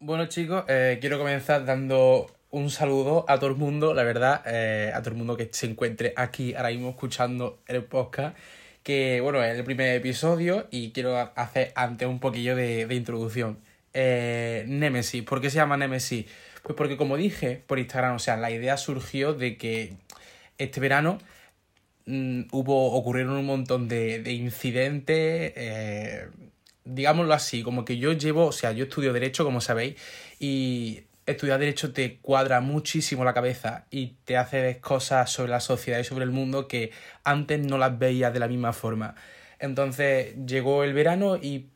Bueno chicos, eh, quiero comenzar dando un saludo a todo el mundo, la verdad, eh, a todo el mundo que se encuentre aquí ahora mismo escuchando el podcast, que bueno, es el primer episodio y quiero hacer antes un poquillo de, de introducción. Eh, Nemesis, ¿por qué se llama Nemesis? Pues porque como dije por Instagram, o sea, la idea surgió de que este verano mm, hubo, ocurrieron un montón de, de incidentes, eh, digámoslo así, como que yo llevo, o sea, yo estudio Derecho, como sabéis, y estudiar Derecho te cuadra muchísimo la cabeza y te hace ver cosas sobre la sociedad y sobre el mundo que antes no las veías de la misma forma. Entonces llegó el verano y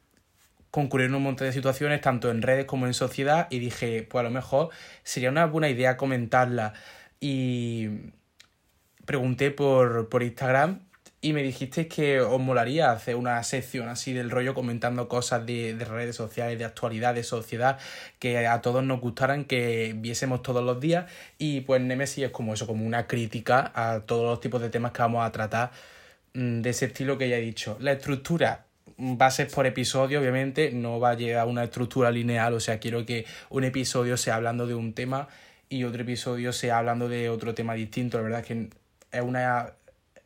concurrieron un montón de situaciones, tanto en redes como en sociedad, y dije, pues a lo mejor sería una buena idea comentarla. Y pregunté por, por Instagram y me dijisteis que os molaría hacer una sección así del rollo comentando cosas de, de, redes sociales, de actualidad, de sociedad, que a todos nos gustaran, que viésemos todos los días. Y pues Nemesis es como eso, como una crítica a todos los tipos de temas que vamos a tratar mm, de ese estilo que ya he dicho. La estructura va a ser por episodio, obviamente, no va a llegar a una estructura lineal, o sea, quiero que un episodio sea hablando de un tema y otro episodio sea hablando de otro tema distinto. La verdad es que es una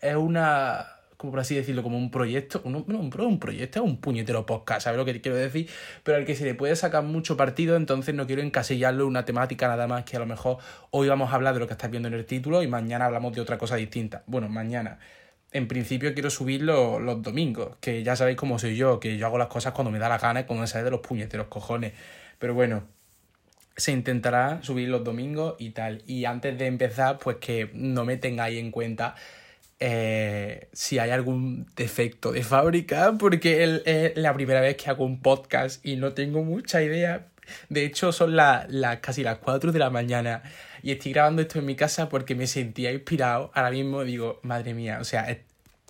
es una, como por así decirlo, como un proyecto, no, un proyecto, es un puñetero podcast, ¿sabes lo que quiero decir? Pero al que se le puede sacar mucho partido, entonces no quiero encasillarlo en una temática nada más que a lo mejor hoy vamos a hablar de lo que estás viendo en el título y mañana hablamos de otra cosa distinta. Bueno, mañana. En principio quiero subirlo los domingos, que ya sabéis cómo soy yo, que yo hago las cosas cuando me da la gana y cuando me sale de los puñeteros cojones. Pero bueno, se intentará subir los domingos y tal. Y antes de empezar, pues que no me tengáis en cuenta eh, si hay algún defecto de fábrica, porque es el, la primera vez que hago un podcast y no tengo mucha idea. De hecho, son las la, casi las 4 de la mañana y estoy grabando esto en mi casa porque me sentía inspirado. Ahora mismo digo, madre mía, o sea,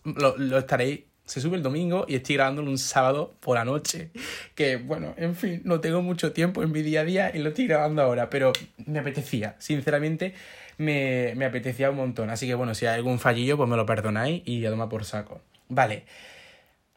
lo, lo estaréis. Se sube el domingo y estoy grabándolo un sábado por la noche. Que bueno, en fin, no tengo mucho tiempo en mi día a día y lo estoy grabando ahora, pero me apetecía, sinceramente me, me apetecía un montón. Así que bueno, si hay algún fallillo, pues me lo perdonáis y ya toma por saco. Vale.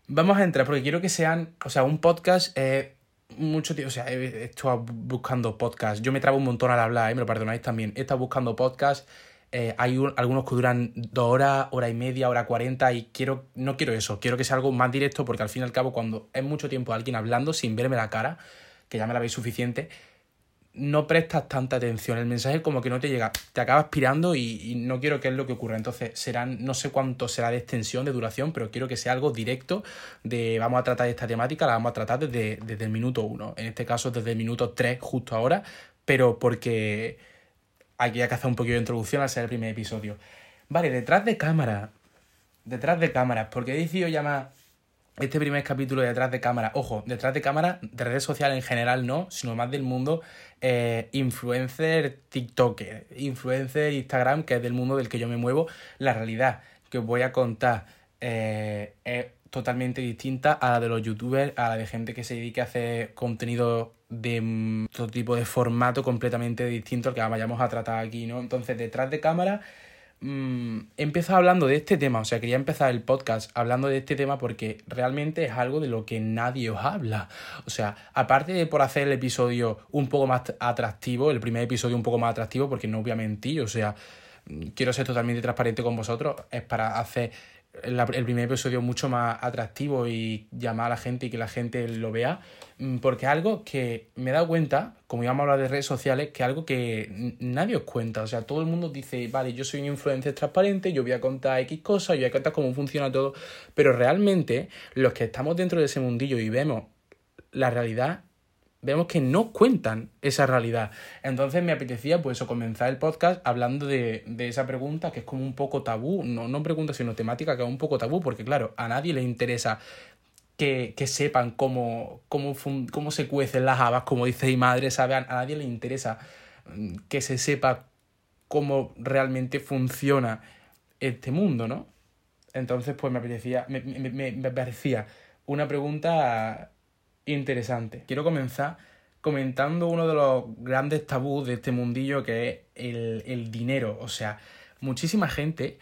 Vamos a entrar porque quiero que sean, o sea, un podcast, eh, mucho tiempo, o sea, he estado buscando podcast. Yo me trabo un montón al hablar, eh, me lo perdonáis también. He estado buscando podcast. Eh, hay un, algunos que duran dos horas, hora y media, hora cuarenta y quiero, no quiero eso, quiero que sea algo más directo porque al fin y al cabo cuando es mucho tiempo alguien hablando sin verme la cara, que ya me la veis suficiente, no prestas tanta atención. El mensaje como que no te llega, te acabas pirando y, y, no quiero que es lo que ocurra. Entonces serán, no sé cuánto será de extensión, de duración, pero quiero que sea algo directo de vamos a tratar esta temática, la vamos a tratar desde, desde el minuto uno. En este caso desde el minuto tres justo ahora, pero porque aquí hay que hacer un poquito de introducción al ser el primer episodio. Vale, detrás de cámara. Detrás de cámaras, porque he decidido llamar este primer capítulo de detrás de cámara, ojo, detrás de cámara, de redes sociales en general no, sino más del mundo eh, influencer, TikToker, influencer, Instagram, que es del mundo del que yo me muevo, la realidad que os voy a contar eh, es totalmente distinta a la de los youtubers, a la de gente que se dedique a hacer contenido de todo tipo de formato completamente distinto al que vayamos a tratar aquí, ¿no? Entonces, detrás de cámara mmm, he empezado hablando de este tema, o sea, quería empezar el podcast hablando de este tema porque realmente es algo de lo que nadie os habla. O sea, aparte de por hacer el episodio un poco más atractivo, el primer episodio un poco más atractivo, porque no voy a mentir, o sea, quiero ser totalmente transparente con vosotros, es para hacer el primer episodio mucho más atractivo y llamar a la gente y que la gente lo vea, mm, porque algo que me he dado cuenta, como íbamos a hablar de redes sociales, que algo que nadie os cuenta, o sea, todo el mundo dice, vale, yo soy un influencer transparente, yo voy a contar X cosas, yo voy a contar cómo funciona todo, pero realmente los que estamos dentro de ese mundillo y vemos la realidad vemos que no cuentan esa realidad. Entonces me apetecía pues comenzar el podcast hablando de, de, esa pregunta que es como un poco tabú, no, no pregunta sino temática que es un poco tabú, porque claro, a nadie le interesa que, que sepan cómo, cómo, cómo se cuecen las habas, como dice mi madre, ¿sabe? A nadie le interesa mm, que se sepa cómo realmente funciona este mundo, ¿no? Entonces pues me apetecía, me, me, me, me una pregunta interesante. Quiero comenzar comentando uno de los grandes tabús de este mundillo que es el, el dinero. O sea, muchísima gente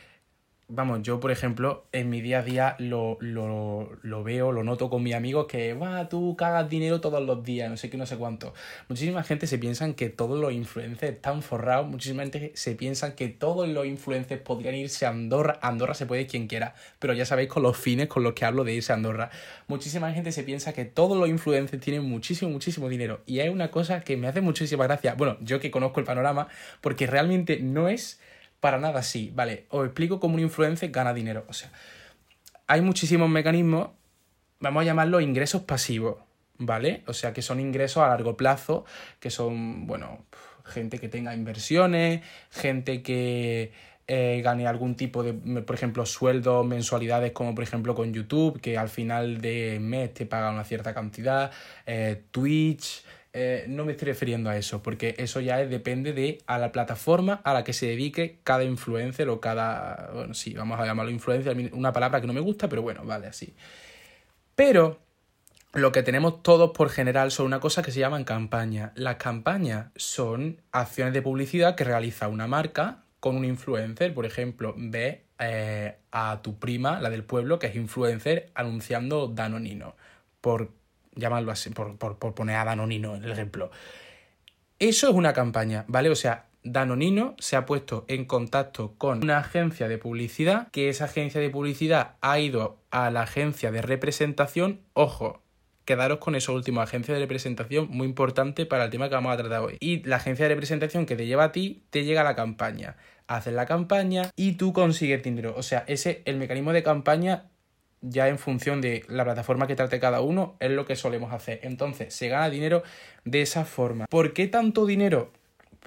vamos, yo por ejemplo, en mi día a día lo, lo, lo veo, lo noto con mis amigos que, va, tú cagas dinero todos los días, no sé qué, no sé cuánto. Muchísima gente se piensan que todos los influencers están forrados, muchísima gente se piensan que todos los influencers podrían irse a Andorra, Andorra se puede quien quiera, pero ya sabéis con los fines con los que hablo de irse a Andorra. Muchísima gente se piensa que todos los influencers tienen muchísimo, muchísimo dinero y hay una cosa que me hace muchísima gracia, bueno, yo que conozco el panorama, porque realmente no es para nada así. Vale, os explico cómo un influencer gana dinero. O sea, hay muchísimos mecanismos, vamos a llamarlos ingresos pasivos, ¿vale? O sea, que son ingresos a largo plazo, que son, bueno, gente que tenga inversiones, gente que eh, gane algún tipo de, por ejemplo, sueldos, mensualidades, como por ejemplo con YouTube, que al final de mes te paga una cierta cantidad, eh, Twitch, eh, no me estoy refiriendo a eso, porque eso ya depende de a la plataforma a la que se dedique cada influencer o cada, bueno, sí, vamos a llamarlo influencer, una palabra que no me gusta, pero bueno, vale, así. Pero lo que tenemos todos por general son una cosa que se llaman campañas. Las campañas son acciones de publicidad que realiza una marca con un influencer. Por ejemplo, ve eh, a tu prima, la del pueblo, que es influencer, anunciando Danonino. Por llamarlo así, por, poner a Danonino el ejemplo. Eso es una campaña, ¿vale? O sea, Danonino se ha puesto en contacto con una agencia de publicidad, que esa agencia de publicidad ha ido a la agencia de representación, ojo, quedaros con eso último, agencia de representación, muy importante para el tema que vamos a tratar hoy. Y la agencia de representación que te lleva a ti, te llega a la campaña. Haces la campaña y tú consigues dinero. O sea, ese, el mecanismo de campaña ya en función de la plataforma que trate cada uno, es lo que solemos hacer. Entonces, se gana dinero de esa forma. ¿Por qué tanto dinero?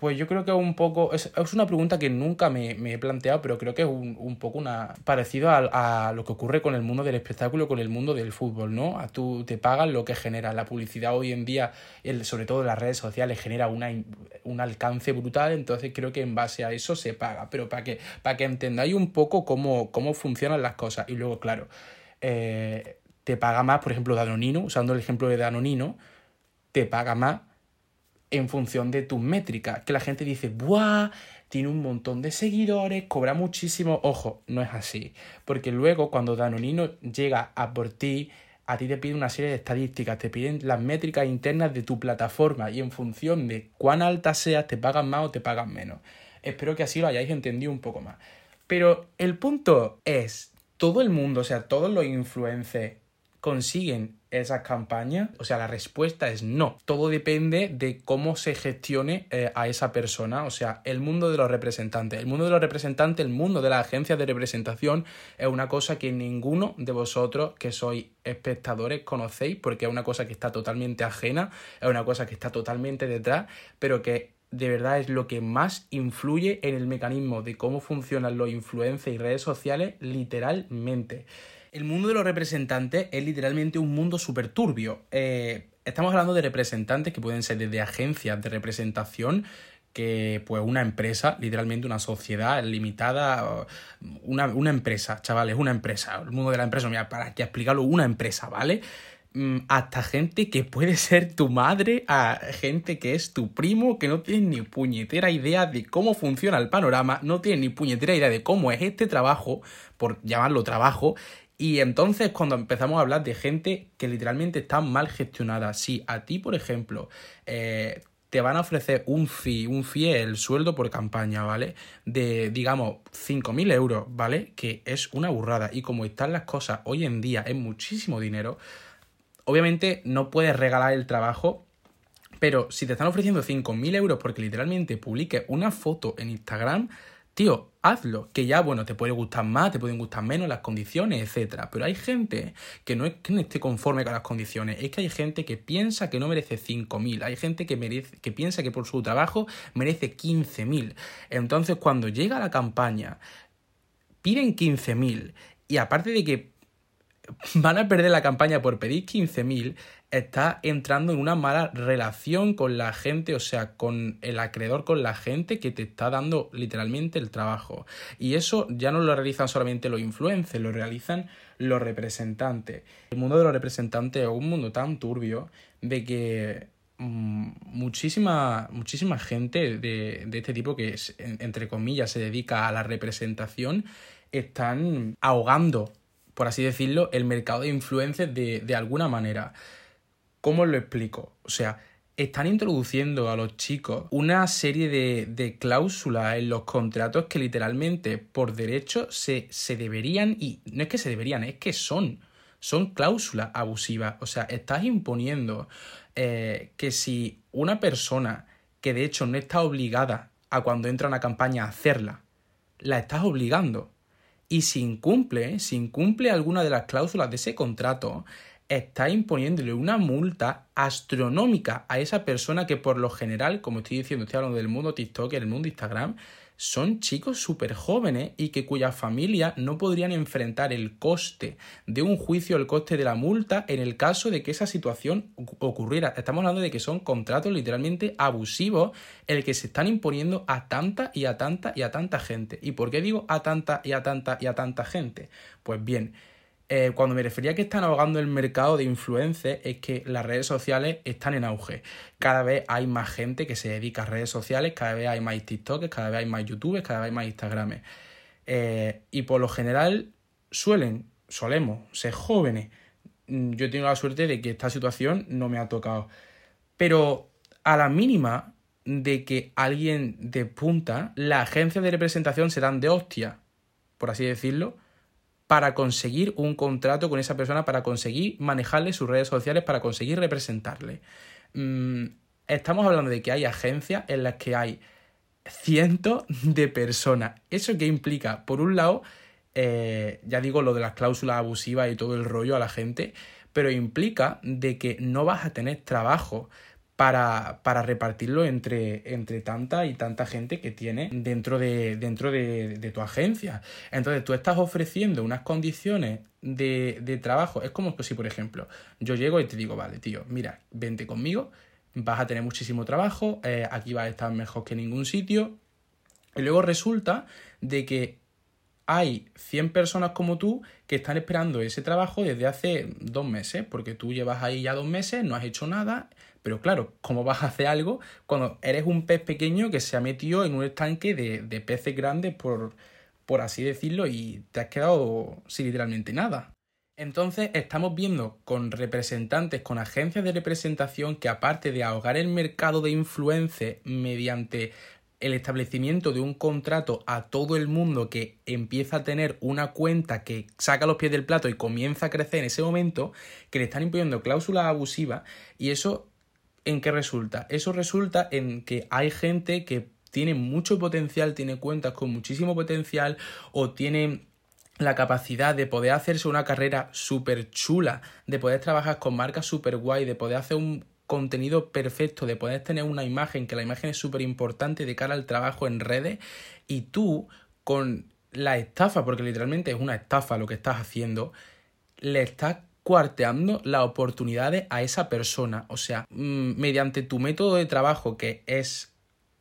Pues yo creo que es un poco. Es, una pregunta que nunca me, he planteado, pero creo que es un, poco una. parecido a, lo que ocurre con el mundo del espectáculo, con el mundo del fútbol, ¿no? A tú te pagan lo que genera. La publicidad hoy en día, el, sobre todo en las redes sociales, genera una, un alcance brutal. Entonces creo que en base a eso se paga. Pero para que, para que entendáis un poco cómo, cómo funcionan las cosas. Y luego, claro eh, te paga más, por ejemplo, Danonino, usando el ejemplo de Danonino, te paga más en función de tus métricas. Que la gente dice, ¡buah! Tiene un montón de seguidores, cobra muchísimo. Ojo, no es así. Porque luego, cuando Danonino llega a por ti, a ti te pide una serie de estadísticas, te piden las métricas internas de tu plataforma y en función de cuán alta seas, te pagan más o te pagan menos. Espero que así lo hayáis entendido un poco más. Pero el punto es, todo el mundo, o sea, todos los influencers consiguen esas campañas? O sea, la respuesta es no. Todo depende de cómo se gestione eh, a esa persona. O sea, el mundo de los representantes. El mundo de los representantes, el mundo de las agencias de representación es una cosa que ninguno de vosotros que sois espectadores conocéis porque es una cosa que está totalmente ajena, es una cosa que está totalmente detrás, pero que de verdad es lo que más influye en el mecanismo de cómo funcionan los influencers y redes sociales literalmente. El mundo de los representantes es literalmente un mundo súper turbio. Eh, estamos hablando de representantes que pueden ser desde agencias de representación que pues una empresa, literalmente una sociedad limitada, una, una empresa, chavales, una empresa, el mundo de la empresa, mira, para que explicarlo, una empresa, ¿vale? Mm, hasta gente que puede ser tu madre, a gente que es tu primo, que no tiene ni puñetera idea de cómo funciona el panorama, no tiene ni puñetera idea de cómo es este trabajo, por llamarlo trabajo, y entonces cuando empezamos a hablar de gente que literalmente está mal gestionada, si a ti, por ejemplo, eh, te van a ofrecer un fee, un fee el sueldo por campaña, ¿vale? De, digamos, 5.000 euros, ¿vale? Que es una burrada. Y como están las cosas hoy en día, es muchísimo dinero. Obviamente no puedes regalar el trabajo, pero si te están ofreciendo 5.000 euros porque literalmente publiques una foto en Instagram, tío, hazlo. Que ya, bueno, te puede gustar más, te pueden gustar menos las condiciones, etc. Pero hay gente que no es que no esté conforme con las condiciones, es que hay gente que piensa que no merece 5.000, hay gente que, merece, que piensa que por su trabajo merece 15.000. Entonces, cuando llega la campaña, piden 15.000 y aparte de que van a perder la campaña por pedir 15.000, está entrando en una mala relación con la gente, o sea, con el acreedor, con la gente que te está dando literalmente el trabajo. Y eso ya no lo realizan solamente los influencers, lo realizan los representantes. El mundo de los representantes es un mundo tan turbio de que mm, muchísima, muchísima gente de, de este tipo que, entre comillas, se dedica a la representación están ahogando, por así decirlo, el mercado de influencers de, de alguna manera. ¿Cómo lo explico? O sea, están introduciendo a los chicos una serie de, cláusulas en los contratos que literalmente por derecho se, se, deberían, y no es que se deberían, es que son, son cláusulas abusivas. O sea, estás imponiendo eh, que si una persona que de hecho no está obligada a cuando entra una campaña a hacerla, la estás obligando. Y si incumple, si incumple alguna de las cláusulas de ese contrato, está imponiéndole una multa astronómica a esa persona que por lo general, como estoy diciendo, estoy hablando del mundo TikTok y del mundo Instagram, son chicos súper jóvenes y que cuya familia no podrían enfrentar el coste de un juicio, el coste de la multa en el caso de que esa situación ocurriera. Estamos hablando de que son contratos literalmente abusivos el que se están imponiendo a tanta y a tanta y a tanta gente. ¿Y por qué digo a tanta y a tanta y a tanta gente? Pues bien, eh, cuando me refería a que están ahogando el mercado de influencers, es que las redes sociales están en auge. Cada vez hay más gente que se dedica a redes sociales, cada vez hay más TikToks, cada vez hay más YouTubers, cada vez hay más Instagrames. Eh, y por lo general suelen, solemos ser jóvenes. Mm, yo tengo la suerte de que esta situación no me ha tocado. Pero a la mínima de que alguien despunta, las agencias de representación se dan de hostia, por así decirlo, para conseguir un contrato con esa persona, para conseguir manejarle sus redes sociales, para conseguir representarle. Mm, estamos hablando de que hay agencias en las que hay cientos de personas. ¿Eso qué implica? Por un lado, eh, ya digo lo de las cláusulas abusivas y todo el rollo a la gente, pero implica de que no vas a tener trabajo para, para repartirlo entre, entre tanta y tanta gente que tiene dentro, de, dentro de, tu agencia. Entonces tú estás ofreciendo unas condiciones de, de trabajo. Es como si, por ejemplo, yo llego y te digo, vale, tío, mira, vente conmigo, vas a tener muchísimo trabajo, eh, aquí vas a estar mejor que en ningún sitio. Y luego resulta de que hay 100 personas como tú que están esperando ese trabajo desde hace dos meses, porque tú llevas ahí ya dos meses, no has hecho nada, pero claro, ¿cómo vas a hacer algo cuando eres un pez pequeño que se ha metido en un estanque de, de peces grandes, por, por así decirlo, y te has quedado sin literalmente nada? Entonces estamos viendo con representantes, con agencias de representación que aparte de ahogar el mercado de influencia mediante el establecimiento de un contrato a todo el mundo que empieza a tener una cuenta que saca los pies del plato y comienza a crecer en ese momento, que le están imponiendo cláusulas abusivas y eso ¿en qué resulta? Eso resulta en que hay gente que tiene mucho potencial, tiene cuentas con muchísimo potencial o tiene la capacidad de poder hacerse una carrera súper chula, de poder trabajar con marcas súper guay, de poder hacer un contenido perfecto, de poder tener una imagen, que la imagen es súper importante de cara al trabajo en redes, y tú con la estafa, porque literalmente es una estafa lo que estás haciendo, le estás cuarteando las oportunidades a esa persona. O sea, mm, mediante tu método de trabajo que es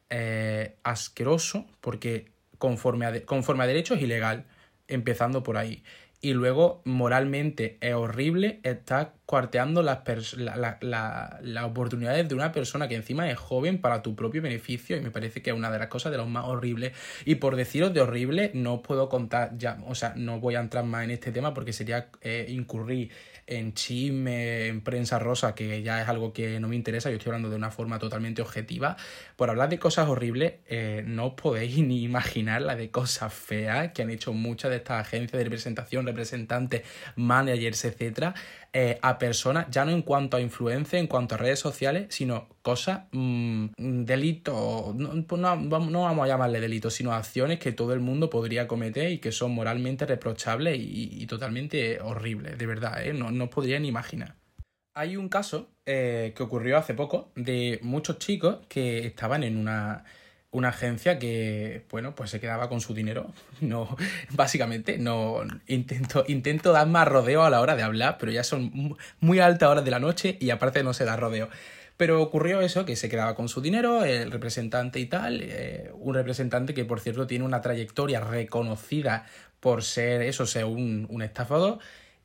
eh, asqueroso, porque conforme a, conforme a derecho es ilegal, empezando por ahí y luego moralmente es horrible estar cuarteando las, las oportunidades de una persona que encima es joven para tu propio beneficio y me parece que es una de las cosas de los más horribles. Y por deciros de horrible no puedo contar ya, o sea, no voy a entrar más en este tema porque sería eh, incurrir en chisme, en prensa rosa, que ya es algo que no me interesa, yo estoy hablando de una forma totalmente objetiva. Por hablar de cosas horribles, eh, no os podéis ni imaginar la de cosas feas que han hecho muchas de estas agencias de representación, representantes, managers, etcétera, eh, a personas, ya no en cuanto a influencia, en cuanto a redes sociales, sino cosas, mmm, delitos, pues no, no, vamos a llamarle delitos, sino acciones que todo el mundo podría cometer y que son moralmente reprochables y, totalmente horribles, de verdad, ¿eh? no, no podría ni imaginar. Hay un caso eh, que ocurrió hace poco de muchos chicos que estaban en una una agencia que, bueno, pues se quedaba con su dinero. No, básicamente, no intento, intento dar más rodeo a la hora de hablar, pero ya son muy altas horas de la noche y aparte no se da rodeo. Pero ocurrió eso, que se quedaba con su dinero, el representante y tal, eh, un representante que por cierto tiene una trayectoria reconocida por ser eso, ser un, un estafador.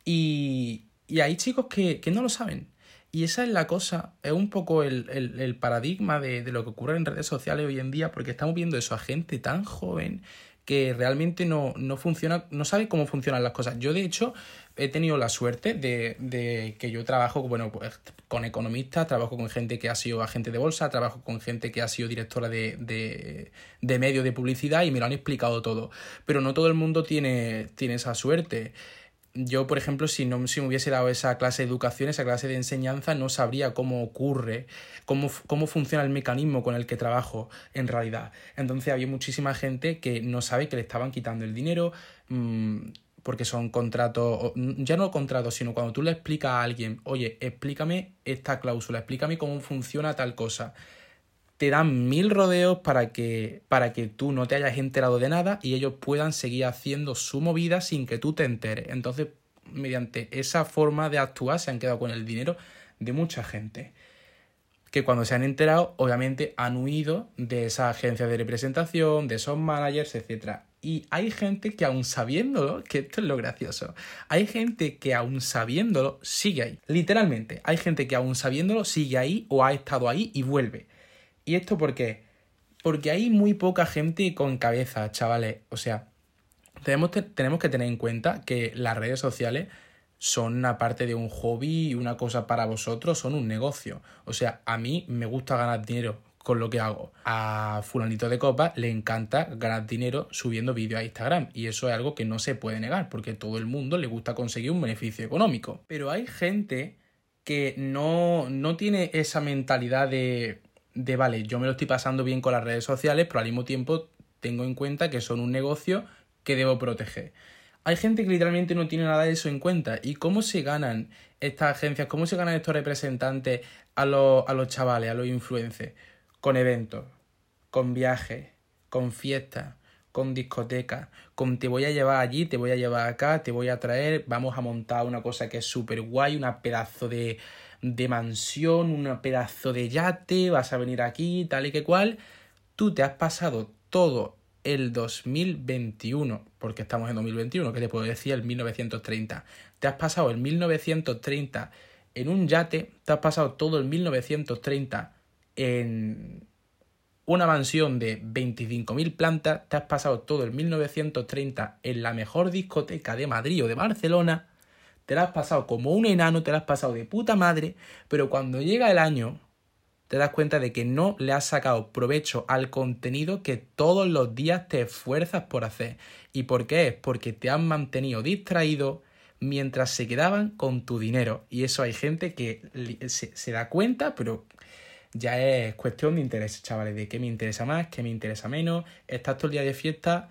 Y, y hay chicos que, que no lo saben, y esa es la cosa, es un poco el, paradigma de, lo que ocurre en redes sociales hoy en día, porque estamos viendo eso a gente tan joven que realmente no, no funciona, no sabe cómo funcionan las cosas. Yo, de hecho, he tenido la suerte de, de que yo trabajo bueno, pues, con economistas, trabajo con gente que ha sido agente de bolsa, trabajo con gente que ha sido directora de, de, de medios de publicidad y me lo han explicado todo. Pero no todo el mundo tiene, tiene esa suerte yo, por ejemplo, si no si me hubiese dado esa clase de educación, esa clase de enseñanza, no sabría cómo ocurre, cómo, cómo funciona el mecanismo con el que trabajo en realidad. Entonces había muchísima gente que no sabe que le estaban quitando el dinero mmm, porque son contratos, ya no contratos, sino cuando tú le explicas a alguien, oye, explícame esta cláusula, explícame cómo funciona tal cosa te dan mil rodeos para que, para que tú no te hayas enterado de nada y ellos puedan seguir haciendo su movida sin que tú te enteres. Entonces, mediante esa forma de actuar se han quedado con el dinero de mucha gente. Que cuando se han enterado, obviamente han huido de esa agencia de representación, de esos managers, etc. Y hay gente que aún sabiéndolo, que esto es lo gracioso, hay gente que aún sabiéndolo sigue ahí. Literalmente, hay gente que aún sabiéndolo sigue ahí o ha estado ahí y vuelve. ¿Y esto por qué? Porque hay muy poca gente con cabeza, chavales. O sea, tenemos, tenemos que tener en cuenta que las redes sociales son una parte de un hobby y una cosa para vosotros, son un negocio. O sea, a mí me gusta ganar dinero con lo que hago. A fulanito de copa le encanta ganar dinero subiendo vídeos a Instagram y eso es algo que no se puede negar porque a todo el mundo le gusta conseguir un beneficio económico. Pero hay gente que no, no tiene esa mentalidad de de, vale, yo me lo estoy pasando bien con las redes sociales, pero al mismo tiempo tengo en cuenta que son un negocio que debo proteger. Hay gente que literalmente no tiene nada de eso en cuenta. ¿Y cómo se ganan estas agencias, cómo se ganan estos representantes a los, a los chavales, a los influencers? Con eventos, con viajes, con fiestas, con discotecas, con te voy a llevar allí, te voy a llevar acá, te voy a traer, vamos a montar una cosa que es súper guay, una pedazo de, de mansión, un pedazo de yate, vas a venir aquí, tal y que cual, tú te has pasado todo el 2021, porque estamos en 2021, que te puedo decir el 1930, te has pasado el 1930 en un yate, te has pasado todo el 1930 en una mansión de 25.000 plantas, te has pasado todo el 1930 en la mejor discoteca de Madrid o de Barcelona, te la has pasado como un enano, te la has pasado de puta madre, pero cuando llega el año te das cuenta de que no le has sacado provecho al contenido que todos los días te esfuerzas por hacer. ¿Y por qué es? Porque te han mantenido distraído mientras se quedaban con tu dinero. Y eso hay gente que se, da cuenta, pero ya es cuestión de interés, chavales, de qué me interesa más, qué me interesa menos. Estás todo el día de fiesta,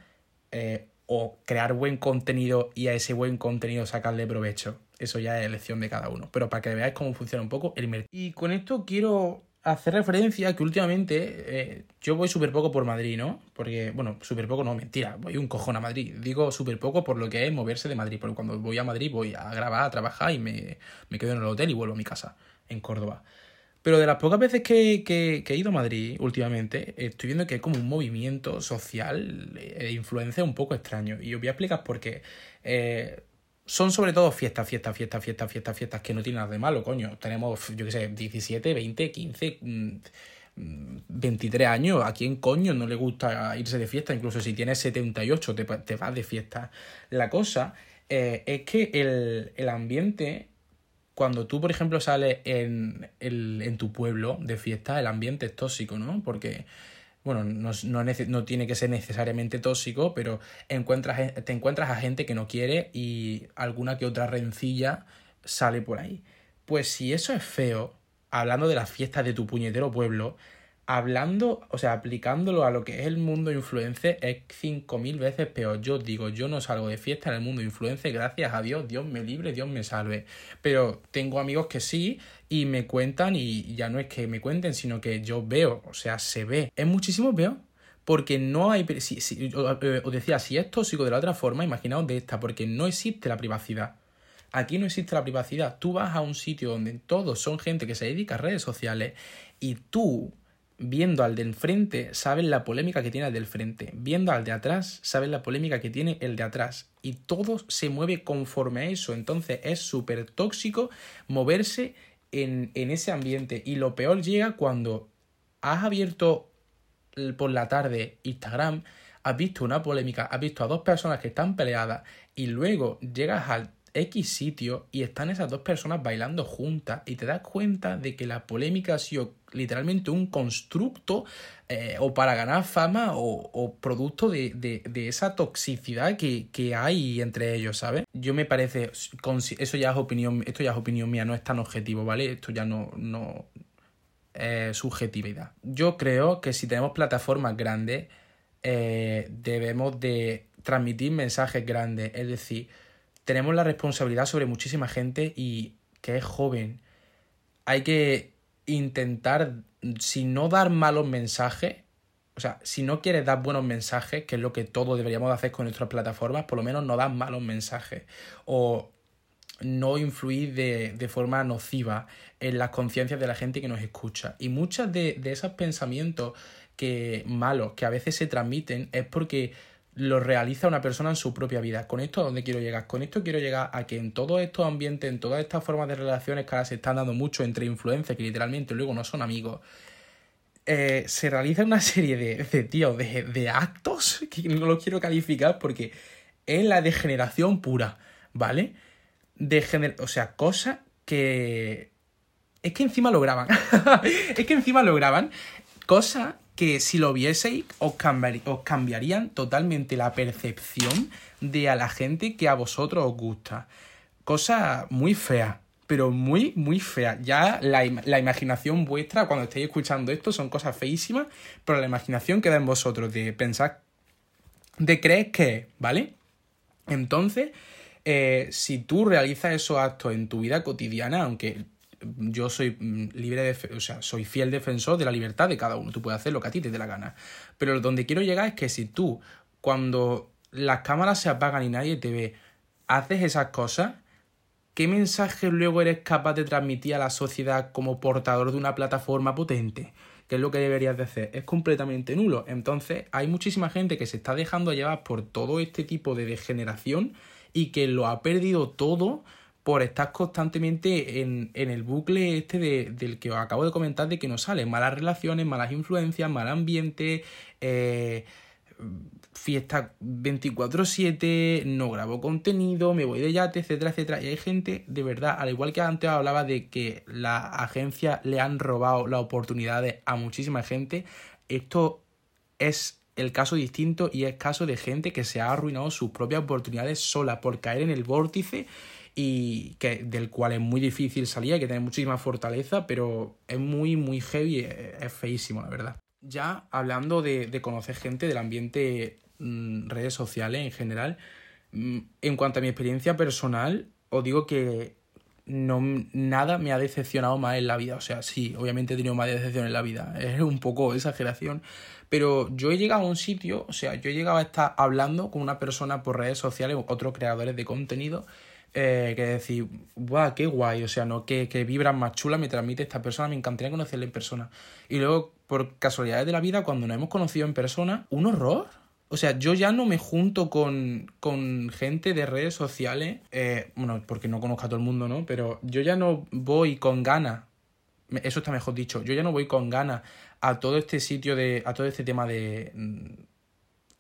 eh, o crear buen contenido y a ese buen contenido sacarle provecho. Eso ya es elección de cada uno. Pero para que veáis cómo funciona un poco el mercado. Y con esto quiero hacer referencia que últimamente eh, yo voy súper poco por Madrid, ¿no? Porque, bueno, súper poco no, mentira, voy un cojón a Madrid. Digo súper poco por lo que es moverse de Madrid, porque cuando voy a Madrid voy a grabar, a trabajar y me, me quedo en el hotel y vuelvo a mi casa, en Córdoba. Pero de las pocas veces que, que, he ido a Madrid últimamente, estoy viendo que hay como un movimiento social de influencia un poco extraño. Y os voy a explicar por qué. Eh, son sobre todo fiestas, fiestas, fiestas, fiestas, fiestas, fiestas que no tienen nada de malo, coño. Tenemos, yo qué sé, 17, 20, 15, 23 años. ¿A quién coño no le gusta irse de fiesta? Incluso si tienes 78 te, te vas de fiesta. La cosa eh, es que el, el ambiente cuando tú, por ejemplo, sales en, el, en tu pueblo de fiesta, el ambiente es tóxico, ¿no? Porque, bueno, no, no, no, tiene que ser necesariamente tóxico, pero encuentras, te encuentras a gente que no quiere y alguna que otra rencilla sale por ahí. Pues si eso es feo, hablando de las fiestas de tu puñetero pueblo, hablando, o sea, aplicándolo a lo que es el mundo influencer, es 5.000 veces peor. Yo digo, yo no salgo de fiesta en el mundo influencer, gracias a Dios, Dios me libre, Dios me salve. Pero tengo amigos que sí y me cuentan y ya no es que me cuenten, sino que yo veo, o sea, se ve. Es muchísimo peor. Porque no hay. Si, si, eh, os decía, si es tóxico de la otra forma, imaginaos de esta, porque no existe la privacidad. Aquí no existe la privacidad. Tú vas a un sitio donde todos son gente que se dedica a redes sociales y tú viendo al del frente, saben la polémica que tiene el del frente. Viendo al de atrás, saben la polémica que tiene el de atrás. Y todo se mueve conforme a eso. Entonces es súper tóxico moverse en, en ese ambiente. Y lo peor llega cuando has abierto por la tarde Instagram, has visto una polémica, has visto a dos personas que están peleadas y luego llegas al X sitio y están esas dos personas bailando juntas y te das cuenta de que la polémica ha sido literalmente un constructo eh, o para ganar fama o, producto de, esa toxicidad que, hay entre ellos, ¿sabes? Yo me parece, eso ya es opinión, esto ya es opinión mía, no es tan objetivo, ¿vale? Esto ya no, no subjetividad. Yo creo que si tenemos plataformas grandes, eh, debemos de transmitir mensajes grandes, es decir, tenemos la responsabilidad sobre muchísima gente y que es joven. Hay que intentar, si no dar malos mensajes, o sea, si no quieres dar buenos mensajes, que es lo que todos deberíamos hacer con nuestras plataformas, por lo menos no dar malos mensajes. O no influir de, de forma nociva en las conciencias de la gente que nos escucha. Y muchos de, de esos pensamientos que malos que a veces se transmiten es porque lo realiza una persona en su propia vida. Con esto a dónde quiero llegar. Con esto quiero llegar a que en todos estos ambientes, en todas estas formas de relaciones que ahora se están dando mucho entre influencers, que literalmente luego no son amigos, eh, se realiza una serie de, de de, de actos que no los quiero calificar porque es la degeneración pura, ¿vale? De o sea, cosas que... Es que encima lo graban. es que encima lo graban. Cosas que si lo vieseis os, cambiarían totalmente la percepción de a la gente que a vosotros os gusta. Cosa muy fea, pero muy, muy fea. Ya la, la, imaginación vuestra cuando estéis escuchando esto son cosas feísimas, pero la imaginación queda en vosotros de pensar, de creer que, ¿vale? Entonces, eh, si tú realizas esos actos en tu vida cotidiana, aunque yo soy mm, libre de, o sea, soy fiel defensor de la libertad de cada uno. Tú puedes hacer lo que a ti te dé la gana. Pero donde quiero llegar es que si tú, cuando las cámaras se apagan y nadie te ve, haces esas cosas, ¿qué mensaje luego eres capaz de transmitir a la sociedad como portador de una plataforma potente? ¿Qué es lo que deberías de hacer? Es completamente nulo. Entonces, hay muchísima gente que se está dejando llevar por todo este tipo de degeneración y que lo ha perdido todo por estar constantemente en, el bucle este del que os acabo de comentar de que nos salen malas relaciones, malas influencias, mal ambiente, eh, fiesta 24/7, no grabo contenido, me voy de yate, etcétera, etcétera. Y hay gente, de verdad, al igual que antes hablaba de que las agencias le han robado las oportunidades a muchísima gente, esto es el caso distinto y es caso de gente que se ha arruinado sus propias oportunidades sola por caer en el vórtice y que, del cual es muy difícil salir, hay que tener muchísima fortaleza, pero es muy, muy heavy, es, feísimo, la verdad. Ya hablando de, de conocer gente del ambiente, mm, redes sociales en general, mm, en cuanto a mi experiencia personal, os digo que no, nada me ha decepcionado más en la vida. O sea, sí, obviamente he tenido más decepción en la vida. Es un poco exageración. Pero yo he llegado a un sitio, o sea, yo he llegado a estar hablando con una persona por redes sociales, otros creadores de contenido, eh, que decir, guau, qué guay, o sea, no, qué, qué vibra más chula me transmite esta persona, me encantaría conocerle en persona. Y luego, por casualidades de la vida, cuando nos hemos conocido en persona, un horror. O sea, yo ya no me junto con, con gente de redes sociales, eh, bueno, porque no conozco a todo el mundo, ¿no? Pero yo ya no voy con ganas, eso está mejor dicho, yo ya no voy con ganas a todo este sitio de, a todo este tema de mm,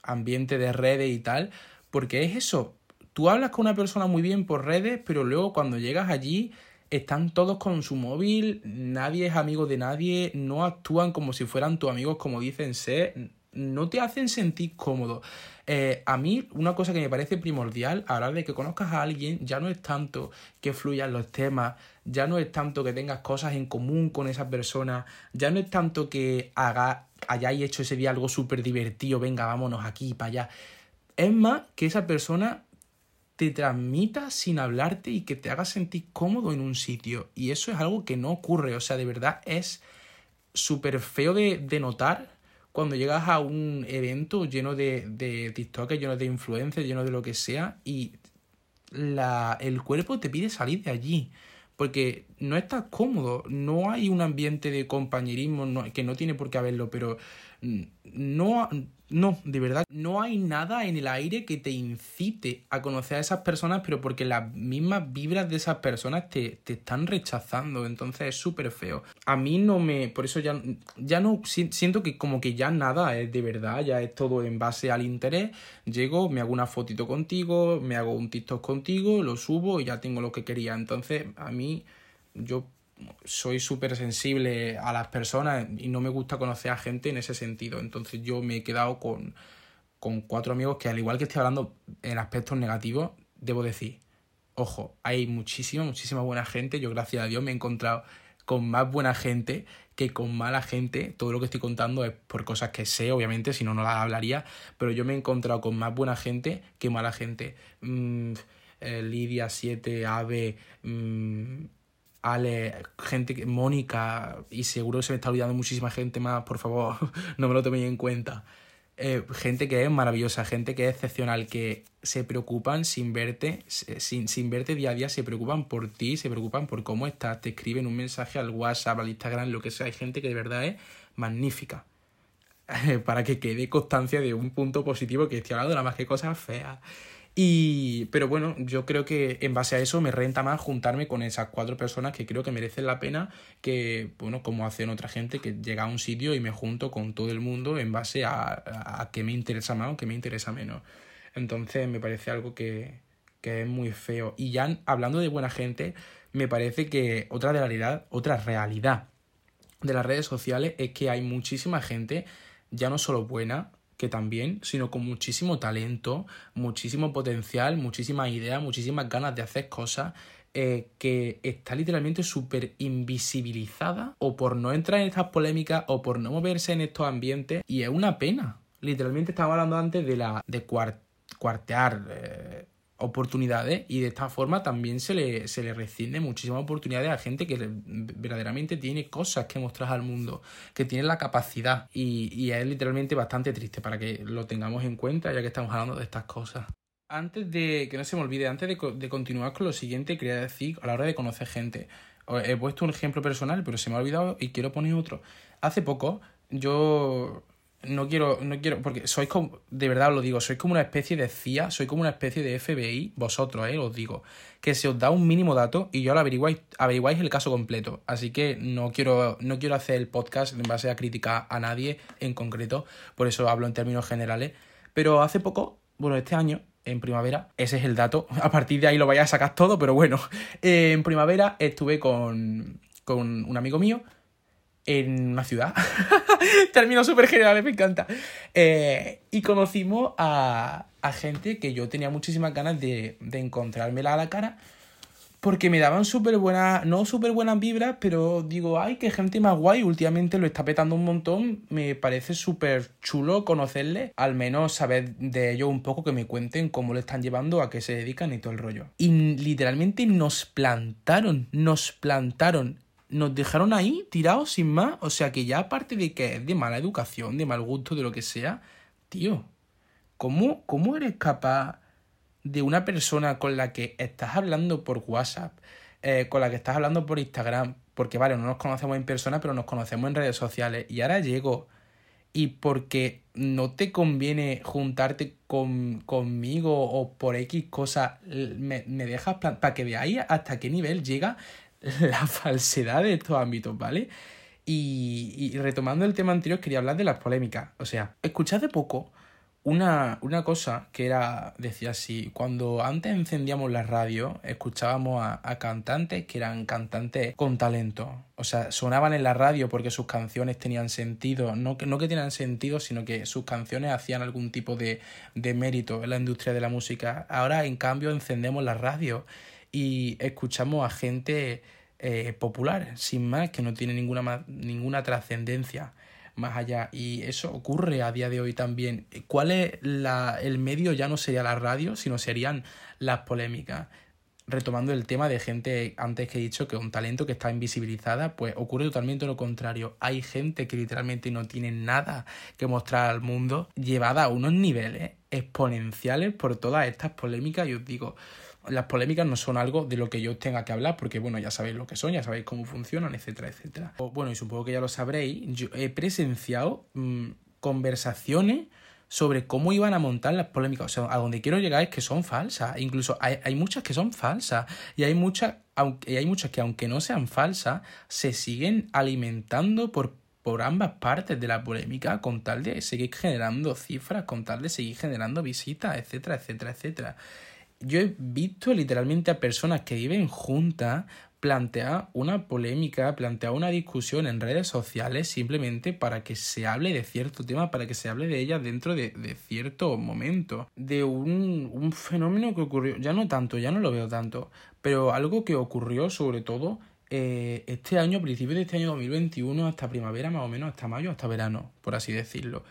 ambiente de redes y tal, porque es eso, tú hablas con una persona muy bien por redes, pero luego cuando llegas allí están todos con su móvil, nadie es amigo de nadie, no actúan como si fueran tus amigos como dicen ser, no te hacen sentir cómodo. Eh, a mí una cosa que me parece primordial a la hora de que conozcas a alguien ya no es tanto que fluyan los temas, ya no es tanto que tengas cosas en común con esa persona, ya no es tanto que haga, hayáis hecho ese día algo súper divertido, venga, vámonos aquí para allá. Es más que esa persona te transmita sin hablarte y que te haga sentir cómodo en un sitio. Y eso es algo que no ocurre. O sea, de verdad es súper feo de, de, notar cuando llegas a un evento lleno de, de TikTok, lleno de influencers, lleno de lo que sea, y la, el cuerpo te pide salir de allí. Porque no estás cómodo, no hay un ambiente de compañerismo, que no tiene por qué haberlo, pero no, no, de verdad, no hay nada en el aire que te incite a conocer a esas personas, pero porque las mismas vibras de esas personas te, te están rechazando, entonces es súper feo. A mí no me, por eso ya, ya no, siento que como que ya nada es de verdad, ya es todo en base al interés, llego, me hago una fotito contigo, me hago un TikTok contigo, lo subo y ya tengo lo que quería, entonces a mí yo soy súper sensible a las personas y no me gusta conocer a gente en ese sentido. Entonces yo me he quedado con, con cuatro amigos que al igual que estoy hablando en aspectos negativos, debo decir, ojo, hay muchísima, muchísima buena gente. Yo gracias a Dios me he encontrado con más buena gente que con mala gente. Todo lo que estoy contando es por cosas que sé, obviamente, si no, no las hablaría. Pero yo me he encontrado con más buena gente que mala gente. Mm, eh, Lidia 7, Ave... Mm, Ale, gente, Mónica, y seguro que se me está olvidando muchísima gente más, por favor, no me lo toméis en cuenta. Eh, gente que es maravillosa, gente que es excepcional, que se preocupan sin verte, sin, sin verte día a día, se preocupan por ti, se preocupan por cómo estás, te escriben un mensaje al WhatsApp, al Instagram, lo que sea. Hay gente que de verdad es magnífica. Para que quede constancia de un punto positivo que estoy hablando nada más que cosas feas. Y, pero bueno, yo creo que en base a eso me renta más juntarme con esas cuatro personas que creo que merecen la pena que, bueno, como hacen otra gente, que llega a un sitio y me junto con todo el mundo en base a, a, qué me interesa más o qué me interesa menos. Entonces me parece algo que, que es muy feo. Y ya hablando de buena gente, me parece que otra realidad, otra realidad de las redes sociales es que hay muchísima gente, ya no solo buena, que también, sino con muchísimo talento, muchísimo potencial, muchísimas ideas, muchísimas ganas de hacer cosas, eh, que está literalmente súper invisibilizada o por no entrar en estas polémicas o por no moverse en estos ambientes y es una pena. Literalmente estaba hablando antes de la de cuartear eh, oportunidades y de esta forma también se le, se le rescinde muchísimas oportunidades a gente que verdaderamente tiene cosas que mostrar al mundo, que tiene la capacidad y, y es literalmente bastante triste para que lo tengamos en cuenta ya que estamos hablando de estas cosas. Antes de que no se me olvide, antes de, de continuar con lo siguiente, quería decir a la hora de conocer gente. He puesto un ejemplo personal, pero se me ha olvidado y quiero poner otro. Hace poco yo no quiero, no quiero, porque sois como, de verdad os lo digo, sois como una especie de CIA, sois como una especie de FBI, vosotros, eh, os digo, que se os da un mínimo dato y yo lo averiguáis, averiguáis el caso completo. Así que no quiero, no quiero hacer el podcast en base a criticar a nadie en concreto, por eso hablo en términos generales. Pero hace poco, bueno, este año, en primavera, ese es el dato, a partir de ahí lo vais a sacar todo, pero bueno, en primavera estuve con, con un amigo mío, en una ciudad. Términos súper generales, me encanta. Eh, y conocimos a, a, gente que yo tenía muchísimas ganas de, de encontrármela a la cara. Porque me daban súper buenas, no súper buenas vibras, pero digo, ay, qué gente más guay, últimamente lo está petando un montón, me parece súper chulo conocerle, al menos saber de ellos un poco, que me cuenten cómo le están llevando, a qué se dedican y todo el rollo. Y literalmente nos plantaron, nos plantaron nos dejaron ahí tirados sin más. O sea que ya aparte de que es de mala educación, de mal gusto, de lo que sea, tío, ¿cómo, cómo eres capaz de una persona con la que estás hablando por WhatsApp, eh, con la que estás hablando por Instagram? Porque vale, no nos conocemos en persona, pero nos conocemos en redes sociales. Y ahora llego y porque no te conviene juntarte con, conmigo o por X cosa, me, me dejas para que veáis hasta qué nivel llega la falsedad de estos ámbitos, ¿vale? Y, retomando el tema anterior, quería hablar de las polémicas. O sea, escuché hace poco una, una cosa que era, decía así, cuando antes encendíamos la radio, escuchábamos a, cantantes que eran cantantes con talento. O sea, sonaban en la radio porque sus canciones tenían sentido, no que, no que tenían sentido, sino que sus canciones hacían algún tipo de, de mérito en la industria de la música. Ahora, en cambio, encendemos la radio y escuchamos a gente eh, popular, sin más, que no tiene ninguna, ninguna trascendencia más allá. Y eso ocurre a día de hoy también. ¿Cuál es la, el medio? Ya no sería la radio, sino serían las polémicas. Retomando el tema de gente antes que he dicho que un talento que está invisibilizada, pues ocurre totalmente lo contrario. Hay gente que literalmente no tiene nada que mostrar al mundo, llevada a unos niveles exponenciales por todas estas polémicas. Y os digo, las polémicas no son algo de lo que yo tenga que hablar, porque bueno, ya sabéis lo que son, ya sabéis cómo funcionan, etcétera, etcétera. Bueno, y supongo que ya lo sabréis, yo he presenciado mm, conversaciones sobre cómo iban a montar las polémicas. O sea, a donde quiero llegar es que son falsas. Incluso hay, hay muchas que son falsas. Y hay muchas, aunque, hay muchas que aunque no sean falsas, se siguen alimentando por, por ambas partes de la polémica con tal de seguir generando cifras, con tal de seguir generando visitas, etcétera, etcétera, etcétera. Yo he visto literalmente a personas que viven juntas plantea una polémica, plantea una discusión en redes sociales simplemente para que se hable de cierto tema, para que se hable de ella dentro de, cierto momento. De un, un, fenómeno que ocurrió, ya no tanto, ya no lo veo tanto, pero algo que ocurrió sobre todo eh, este año, a principios de este año 2021, hasta primavera más o menos, hasta mayo, hasta verano, por así decirlo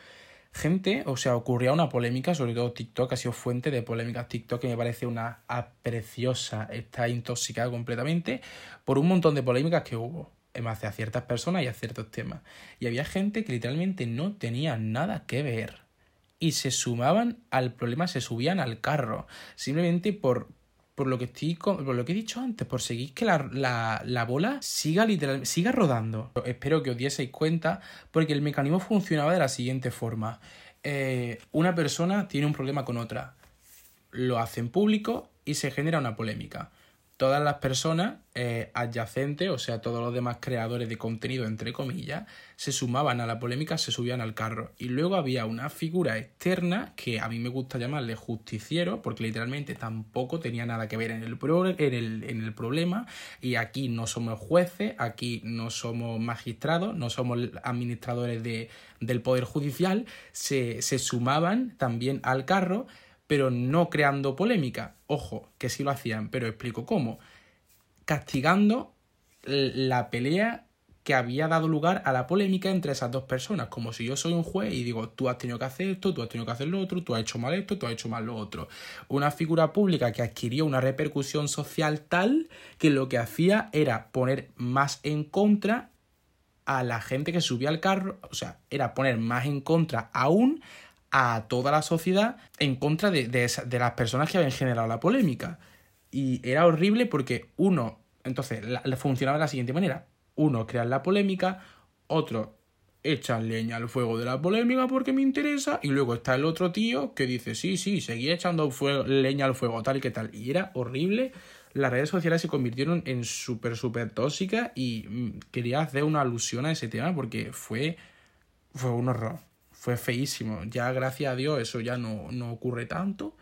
gente, o sea, ocurría una polémica, sobre todo TikTok ha sido fuente de polémicas TikTok que me parece una preciosa, está intoxicada completamente por un montón de polémicas que hubo hacia ciertas personas y a ciertos temas. Y había gente que literalmente no tenía nada que ver y se sumaban al problema, se subían al carro, simplemente por, por lo que he dicho antes, por seguir que la, la, la, bola siga literal, siga rodando. Espero que os dieseis cuenta, porque el mecanismo funcionaba de la siguiente forma. Eh, una persona tiene un problema con otra, lo hace en público y se genera una polémica todas las personas eh, adyacentes, o sea, todos los demás creadores de contenido, entre comillas, se sumaban a la polémica, se subían al carro. Y luego había una figura externa que a mí me gusta llamarle justiciero, porque literalmente tampoco tenía nada que ver en el, en el, en el problema. Y aquí no somos jueces, aquí no somos magistrados, no somos administradores de, del Poder Judicial, se, se sumaban también al carro pero no creando polémica. Ojo, que sí lo hacían, pero explico cómo. Castigando la pelea que había dado lugar a la polémica entre esas dos personas, como si yo soy un juez y digo, tú has tenido que hacer esto, tú has tenido que hacer lo otro, tú has hecho mal esto, tú has hecho mal lo otro. Una figura pública que adquirió una repercusión social tal que lo que hacía era poner más en contra a la gente que subía al carro, o sea, era poner más en contra aún a toda la sociedad en contra de, de, las personas que habían generado la polémica. Y era horrible porque uno, entonces, le funcionaba de la siguiente manera. Uno, crear la polémica, otro, echan leña al fuego de la polémica porque me interesa, y luego está el otro tío que dice, sí, sí, seguí echando leña al fuego, tal y que tal. Y era horrible. Las redes sociales se convirtieron en súper, súper tóxicas y mm, quería hacer una alusión a ese tema porque fue, fue un horror fue feísimo. Ya gracias a Dios eso ya no, no ocurre tanto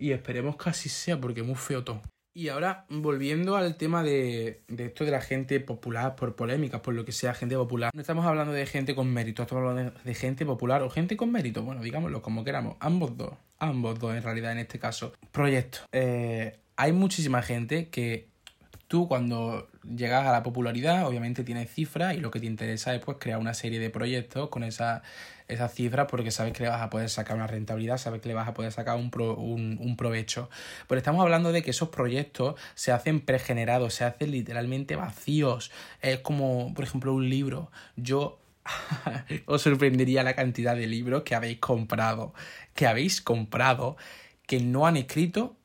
y esperemos que así sea porque es muy feo todo. Y ahora, volviendo al tema de, de, esto de la gente popular por polémicas, por lo que sea, gente popular. No estamos hablando de gente con mérito, estamos hablando de, gente popular o gente con mérito, bueno, digámoslo como queramos. Ambos dos, ambos dos en realidad en este caso. Proyecto. Eh, hay muchísima gente que tú cuando llegas a la popularidad, obviamente tienes cifras y lo que te interesa es pues crear una serie de proyectos con esa esas cifras porque sabes que le vas a poder sacar una rentabilidad, sabes que le vas a poder sacar un, un, provecho. Pero estamos hablando de que esos proyectos se hacen pregenerados, se hacen literalmente vacíos. Es como, por ejemplo, un libro. Yo os sorprendería la cantidad de libros que habéis comprado, que habéis comprado, que no han escrito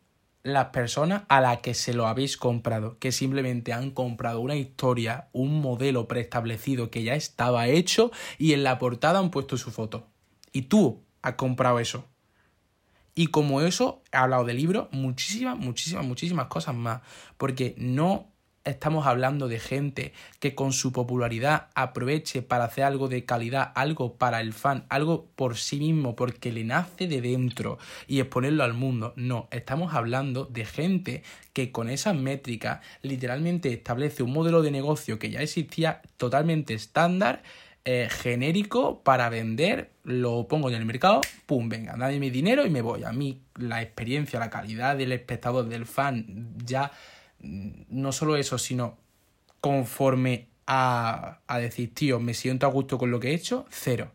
las personas a las que se lo habéis comprado, que simplemente han comprado una historia, un modelo preestablecido que ya estaba hecho y en la portada han puesto su foto. Y tú has comprado eso. Y como eso, he hablado de libros, muchísimas, muchísimas, muchísimas cosas más. Porque no estamos hablando de gente que con su popularidad aproveche para hacer algo de calidad, algo para el fan, algo por sí mismo, porque le nace de dentro y exponerlo al mundo. No, estamos hablando de gente que con esas métricas literalmente establece un modelo de negocio que ya existía totalmente estándar. Eh, genérico para vender, lo pongo en el mercado, pum, venga, dame mi dinero y me voy. A mí la experiencia, la calidad del espectador, del fan, ya no solo eso, sino conforme a, a decir, tío, me siento a gusto con lo que he hecho, cero.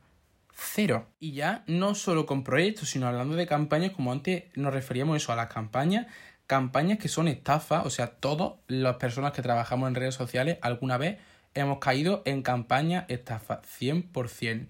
Cero. Y ya no solo con proyectos, sino hablando de campañas, como antes nos referíamos eso a las campañas, campañas que son estafas, o sea, todas las personas que trabajamos en redes sociales alguna vez hemos caído en campañas estafas, 100%.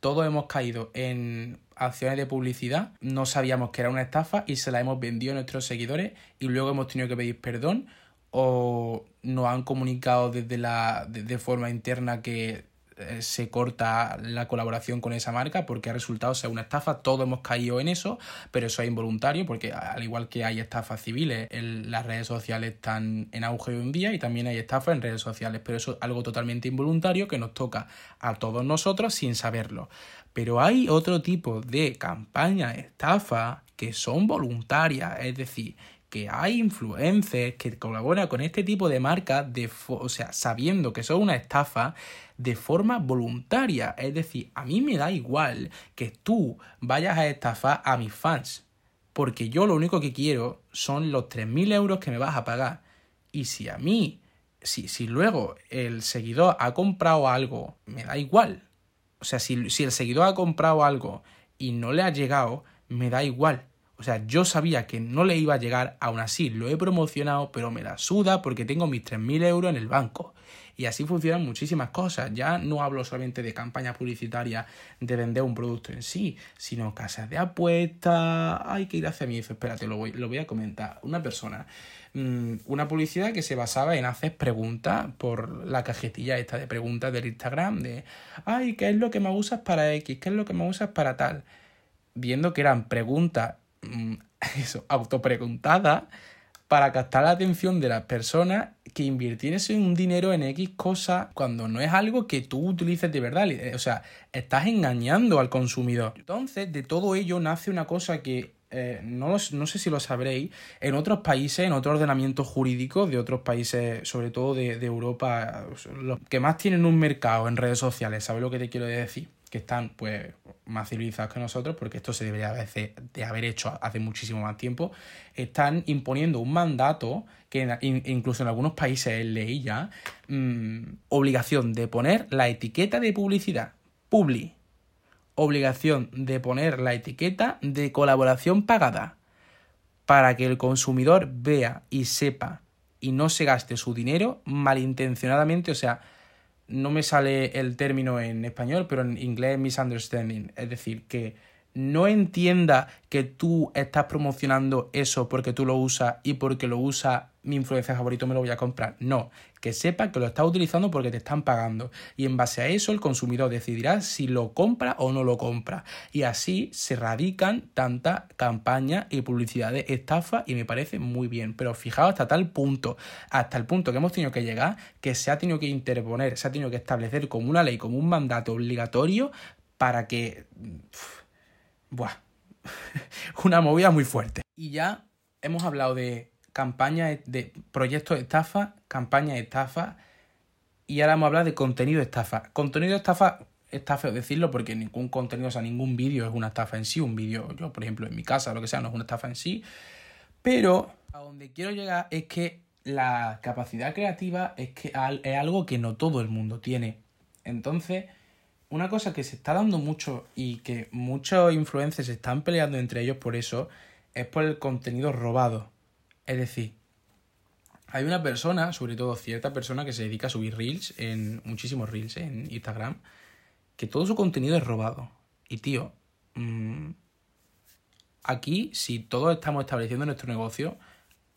Todos hemos caído en acciones de publicidad, no sabíamos que era una estafa y se la hemos vendido a nuestros seguidores y luego hemos tenido que pedir perdón o nos han comunicado desde la de, forma interna que eh, se corta la colaboración con esa marca porque ha resultado ser una estafa. Todos hemos caído en eso, pero eso es involuntario porque al igual que hay estafas civiles, las redes sociales están en auge hoy en día y también hay estafas en redes sociales, pero eso es algo totalmente involuntario que nos toca a todos nosotros sin saberlo. Pero hay otro tipo de campañas estafa que son voluntarias, es decir, que hay influencers que colaboran con este tipo de marcas, de o sea, sabiendo que son una estafa de forma voluntaria. Es decir, a mí me da igual que tú vayas a estafar a mis fans, porque yo lo único que quiero son los 3.000 euros que me vas a pagar. Y si a mí, si, si luego el seguidor ha comprado algo, me da igual. O sea, si, si el seguidor ha comprado algo y no le ha llegado, me da igual o sea, yo sabía que no le iba a llegar, aún así lo he promocionado, pero me la suda porque tengo mis 3.000 euros en el banco. Y así funcionan muchísimas cosas. Ya no hablo solamente de campañas publicitarias de vender un producto en sí, sino casas de apuestas. Ay, qué hacia mí. Espérate, lo voy, lo voy a comentar. Una persona, mm, una publicidad que se basaba en hacer preguntas por la cajetilla esta de preguntas del Instagram de, ay, ¿qué es lo que me usas para X? ¿Qué es lo que me usas para tal? Viendo que eran preguntas eso, autopreguntada para captar la atención de las personas que invirtienes un dinero en X cosa cuando no es algo que tú utilices de verdad. O sea, estás engañando al consumidor. Entonces, de todo ello nace una cosa que eh, no, no, sé si lo sabréis, en otros países, en otros ordenamientos jurídicos de otros países, sobre todo de, de Europa, los que más tienen un mercado en redes sociales, ¿sabes lo que te quiero decir? Que están pues más civilizados que nosotros, porque esto se debería de haber hecho hace muchísimo más tiempo, están imponiendo un mandato que incluso en algunos países es ley ya, mm, obligación de poner la etiqueta de publicidad, publi, obligación de poner la etiqueta de colaboración pagada, para que el consumidor vea y sepa y no se gaste su dinero malintencionadamente, o sea, no me sale el término en español, pero en inglés misunderstanding. Es decir, que no entienda que tú estás promocionando eso porque tú lo usas y porque lo usa mi influencia favorito me lo voy a comprar. No, que sepa que lo estás utilizando porque te están pagando. Y en base a eso el consumidor decidirá si lo compra o no lo compra. Y así se radican tantas campañas y publicidad de estafa y me parece muy bien. Pero fijaos hasta tal punto, hasta el punto que hemos tenido que llegar, que se ha tenido que interponer, se ha tenido que establecer como una ley, como un mandato obligatorio para que... buah, una movida muy fuerte. Y ya hemos hablado de campañas de proyectos estafa, campañas de estafa, y ahora vamos a hablar de contenido estafa. Contenido estafa está feo decirlo porque ningún contenido, o sea, ningún vídeo es una estafa en sí. Un vídeo, yo por ejemplo, en mi casa, lo que sea, no es una estafa en sí. Pero a donde quiero llegar es que la capacidad creativa es, que es algo que no todo el mundo tiene. Entonces, una cosa que se está dando mucho y que muchos influencers están peleando entre ellos por eso es por el contenido robado. Es decir, hay una persona, sobre todo cierta persona, que se dedica a subir reels, en muchísimos reels en Instagram, que todo su contenido es robado. Y tío, mm, aquí, si todos estamos estableciendo nuestro negocio,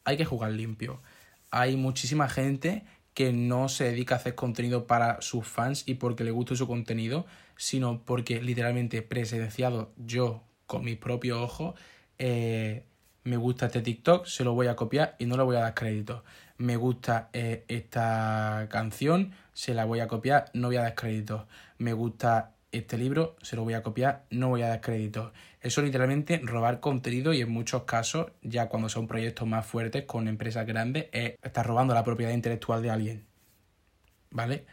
hay que jugar limpio. Hay muchísima gente que no se dedica a hacer contenido para sus fans y porque le guste su contenido, sino porque literalmente presenciado yo con mis propios ojos, eh, me gusta este TikTok, se lo voy a copiar y no le voy a dar crédito. Me gusta eh, esta canción, se la voy a copiar, no voy a dar crédito. Me gusta este libro, se lo voy a copiar, no voy a dar crédito. Eso literalmente robar contenido y en muchos casos, ya cuando son proyectos más fuertes con empresas grandes, es estar robando la propiedad intelectual de alguien. ¿Vale?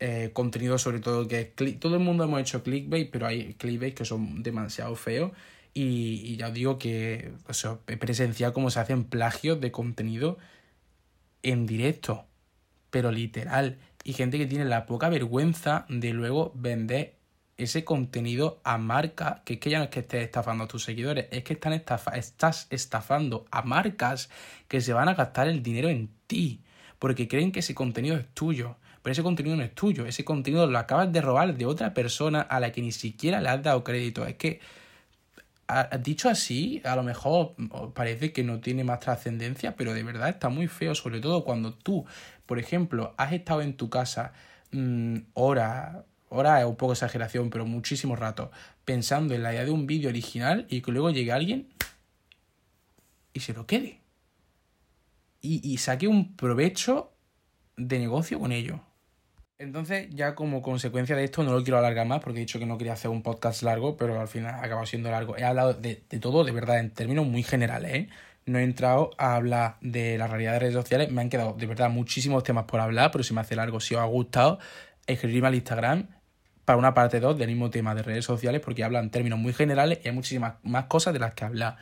Eh, contenido sobre todo que es... Todo el mundo hemos hecho clickbait, pero hay clickbait que son demasiado feos y, ya os digo que o sea, he presenciado cómo se hacen plagios de contenido en directo, pero literal. Y gente que tiene la poca vergüenza de luego vender ese contenido a marca, que es que ya no es que estés estafando a tus seguidores, es que están estás estafando a marcas que se van a gastar el dinero en ti, porque creen que ese contenido es tuyo, pero ese contenido no es tuyo, ese contenido lo acabas de robar de otra persona a la que ni siquiera le has dado crédito. Es que dicho así, a lo mejor parece que no tiene más trascendencia, pero de verdad está muy feo, sobre todo cuando tú, por ejemplo, has estado en tu casa mm, horas, horas es un poco exageración, pero muchísimo rato, pensando en la idea de un vídeo original y que luego llegue alguien y se lo quede. Y saque un provecho de negocio con ello. Entonces, ya como consecuencia de esto, no lo quiero alargar más porque he dicho que no quería hacer un podcast largo, pero al final ha acabado siendo largo. He hablado de, todo, de verdad, en términos muy generales, ¿eh? No he entrado a hablar de la realidad de redes sociales. Me han quedado, de verdad, muchísimos temas por hablar, pero si me hace largo, si os ha gustado, escribirme al Instagram para una parte 2 del mismo tema de redes sociales, porque hablan términos muy generales y hay muchísimas más cosas de las que hablar.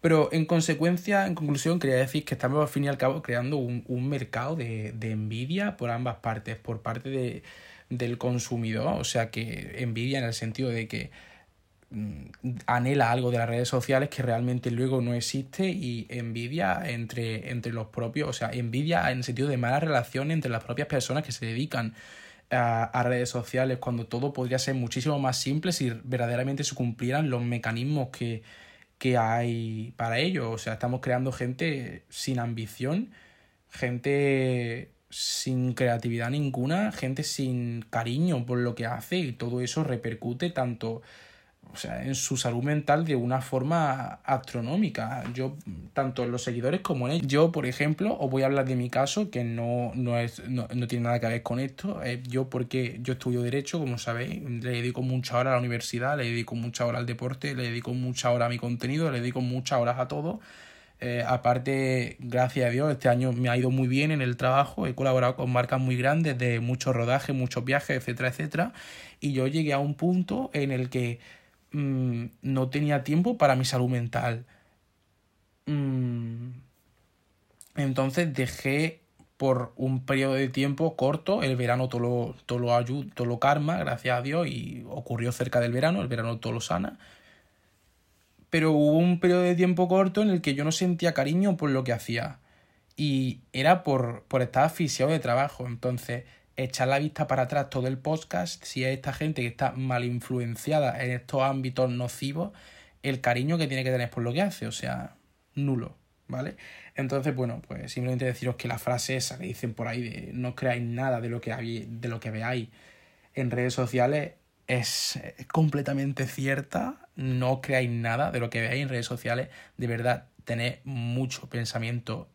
Pero en consecuencia, en conclusión, quería decir que estamos al fin y al cabo creando un, un mercado de, de, envidia por ambas partes, por parte de, del consumidor, o sea que envidia en el sentido de que mm, anhela algo de las redes sociales que realmente luego no existe y envidia entre, entre los propios, o sea, envidia en el sentido de mala relación entre las propias personas que se dedican a, a, redes sociales cuando todo podría ser muchísimo más simple si verdaderamente se cumplieran los mecanismos que, que hay para ello. O sea, estamos creando gente sin ambición, gente sin creatividad ninguna, gente sin cariño por lo que hace y todo eso repercute tanto o sea, en su salud mental de una forma astronómica. Yo, tanto en los seguidores como en él. Yo, por ejemplo, os voy a hablar de mi caso, que no, no, es, no, no tiene nada que ver con esto. Eh, yo, porque yo estudio Derecho, como sabéis, le dedico mucha hora a la universidad, le dedico mucha hora al deporte, le dedico mucha hora a mi contenido, le dedico muchas horas a todo. Eh, aparte, gracias a Dios, este año me ha ido muy bien en el trabajo. He colaborado con marcas muy grandes de muchos rodajes, muchos viajes, etcétera, etcétera. Y yo llegué a un punto en el que mmm, no tenía tiempo para mi salud mental. Mm, entonces dejé por un periodo de tiempo corto, el verano todo lo, todo lo todo lo karma, gracias a Dios, y ocurrió cerca del verano, el verano todo lo sana. Pero hubo un periodo de tiempo corto en el que yo no sentía cariño por lo que hacía. Y era por, por estar asfixiado de trabajo. Entonces, echar la vista para atrás todo el podcast, si es esta gente que está mal influenciada en estos ámbitos nocivos, el cariño que tiene que tener por lo que hace, o sea, nulo, ¿vale? Entonces, bueno, pues simplemente deciros que la frase esa que dicen por ahí de no creáis nada de lo que, de lo que veáis en redes sociales es completamente cierta, no creáis nada de lo que veáis en redes sociales, de verdad, tened mucho pensamiento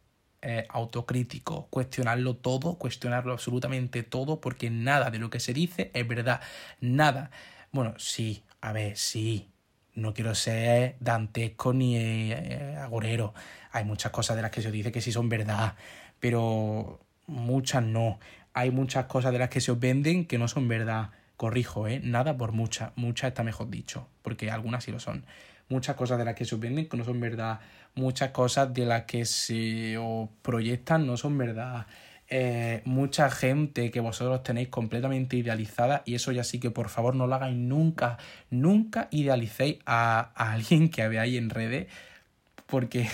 eh, autocrítico, cuestionarlo todo, cuestionarlo absolutamente todo, porque nada de lo que se dice es verdad, nada. Bueno, sí, a ver, sí, no quiero ser dantesco ni eh, agorero. Hay muchas cosas de las que se dice que sí son verdad, pero muchas no. Hay muchas cosas de las que se os venden que no son verdad. Corrijo, ¿eh? Nada por muchas. Muchas está mejor dicho, porque algunas sí lo son. Muchas cosas de las que se venden no son verdad muchas cosas de las que se os proyectan no son verdad. Eh, mucha gente que vosotros tenéis completamente idealizada y eso ya sí que por favor no lo hagáis nunca, nunca idealicéis a, a alguien que veáis en redes porque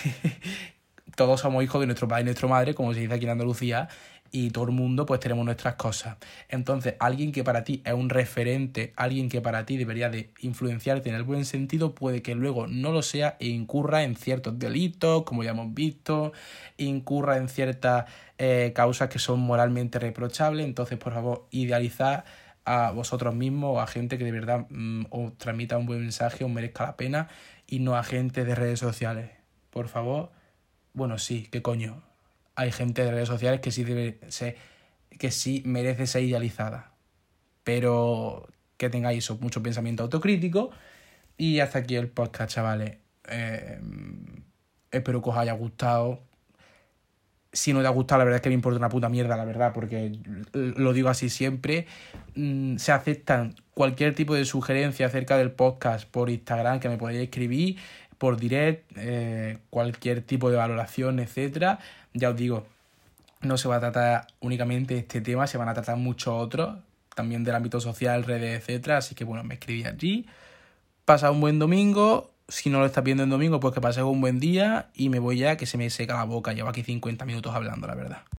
todos somos hijos de nuestro padre y nuestra madre, como se dice aquí en Andalucía, y todo el mundo pues tenemos nuestras cosas. Entonces, alguien que para ti es un referente, alguien que para ti debería de influenciarte en el buen sentido, puede que luego no lo sea e incurra en ciertos delitos, como ya hemos visto, incurra en ciertas eh, causas que son moralmente reprochables. Entonces, por favor, idealizad a vosotros mismos o a gente que de verdad mmm, os transmita un buen mensaje, os merezca la pena y no a gente de redes sociales. Por favor, bueno, sí, qué coño, hay gente de redes sociales que sí, debe ser, que sí merece ser idealizada. Pero que tengáis mucho pensamiento autocrítico. Y hasta aquí el podcast, chavales. Eh, espero que os haya gustado. Si no te ha gustado, la verdad es que me importa una puta mierda, la verdad, porque lo digo así siempre. Mm, se aceptan cualquier tipo de sugerencia acerca del podcast por Instagram que me podéis escribir, por direct, eh, cualquier tipo de valoración, etcétera ya os digo, no se va a tratar únicamente este tema, se van a tratar muchos otros, también del ámbito social, redes, etcétera. Así que bueno, me escribí allí. Pasa un buen domingo. Si no lo estás viendo en domingo, pues que pases un buen día. Y me voy ya, que se me seca la boca. Llevo aquí 50 minutos hablando, la verdad.